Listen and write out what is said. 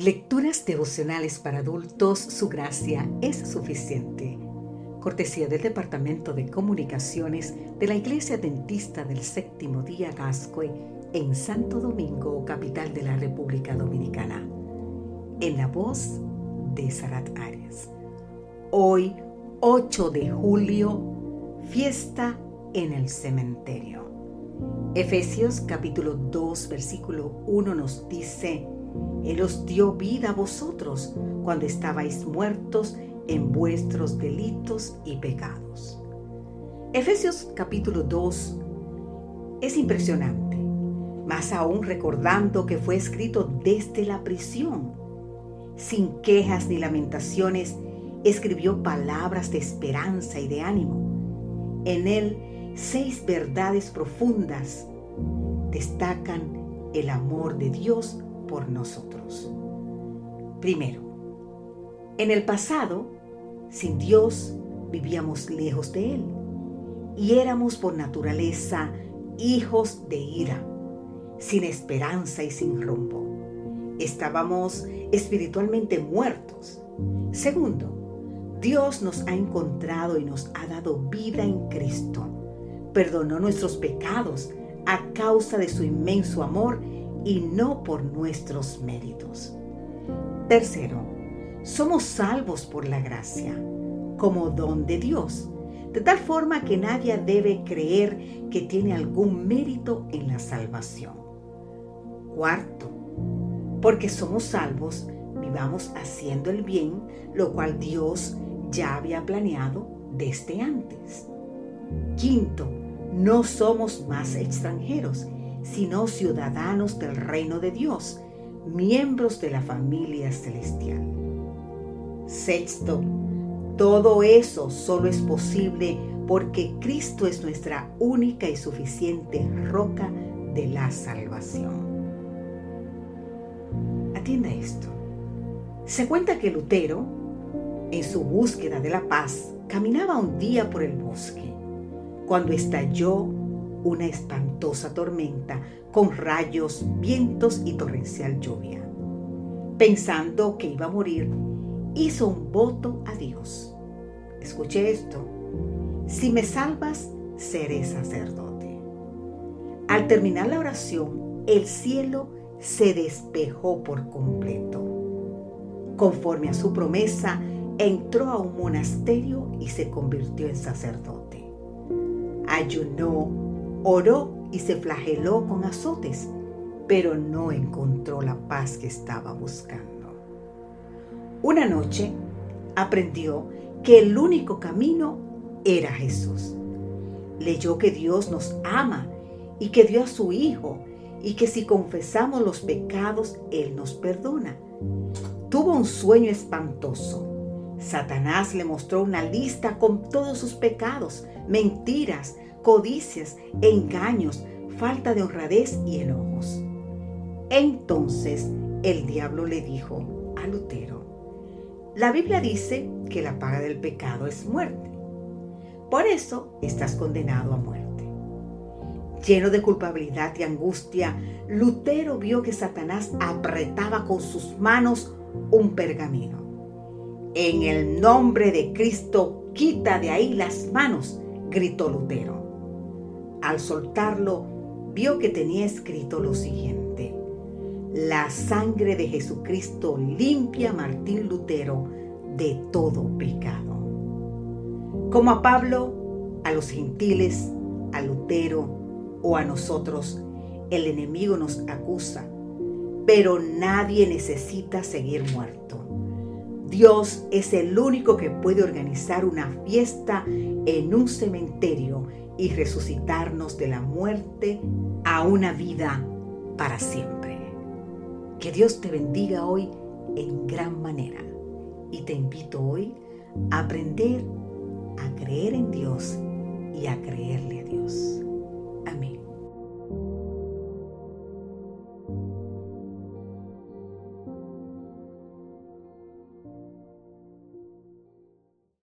Lecturas devocionales para adultos, su gracia es suficiente. Cortesía del Departamento de Comunicaciones de la Iglesia Dentista del Séptimo Día Gascue en Santo Domingo, capital de la República Dominicana. En la voz de Sarat Arias. Hoy, 8 de julio, fiesta en el cementerio. Efesios capítulo 2, versículo 1 nos dice, él os dio vida a vosotros cuando estabais muertos en vuestros delitos y pecados. Efesios capítulo 2 es impresionante, más aún recordando que fue escrito desde la prisión. Sin quejas ni lamentaciones, escribió palabras de esperanza y de ánimo. En él, seis verdades profundas destacan el amor de Dios por nosotros. Primero, en el pasado, sin Dios, vivíamos lejos de Él y éramos por naturaleza hijos de ira, sin esperanza y sin rumbo. Estábamos espiritualmente muertos. Segundo, Dios nos ha encontrado y nos ha dado vida en Cristo. Perdonó nuestros pecados a causa de su inmenso amor y no por nuestros méritos. Tercero, somos salvos por la gracia, como don de Dios, de tal forma que nadie debe creer que tiene algún mérito en la salvación. Cuarto, porque somos salvos, vivamos haciendo el bien, lo cual Dios ya había planeado desde antes. Quinto, no somos más extranjeros, sino ciudadanos del reino de Dios, miembros de la familia celestial. Sexto, todo eso solo es posible porque Cristo es nuestra única y suficiente roca de la salvación. Atienda esto. Se cuenta que Lutero, en su búsqueda de la paz, caminaba un día por el bosque, cuando estalló una espantosa tormenta con rayos, vientos y torrencial lluvia. Pensando que iba a morir, hizo un voto a Dios. Escuche esto. Si me salvas, seré sacerdote. Al terminar la oración, el cielo se despejó por completo. Conforme a su promesa, entró a un monasterio y se convirtió en sacerdote. Ayunó Oró y se flageló con azotes, pero no encontró la paz que estaba buscando. Una noche aprendió que el único camino era Jesús. Leyó que Dios nos ama y que dio a su Hijo y que si confesamos los pecados, Él nos perdona. Tuvo un sueño espantoso. Satanás le mostró una lista con todos sus pecados, mentiras, codicias, engaños, falta de honradez y enojos. Entonces el diablo le dijo a Lutero, la Biblia dice que la paga del pecado es muerte. Por eso estás condenado a muerte. Lleno de culpabilidad y angustia, Lutero vio que Satanás apretaba con sus manos un pergamino. En el nombre de Cristo, quita de ahí las manos, gritó Lutero. Al soltarlo, vio que tenía escrito lo siguiente. La sangre de Jesucristo limpia a Martín Lutero de todo pecado. Como a Pablo, a los gentiles, a Lutero o a nosotros, el enemigo nos acusa, pero nadie necesita seguir muerto. Dios es el único que puede organizar una fiesta en un cementerio y resucitarnos de la muerte a una vida para siempre. Que Dios te bendiga hoy en gran manera y te invito hoy a aprender a creer en Dios y a creerle a Dios. Amén.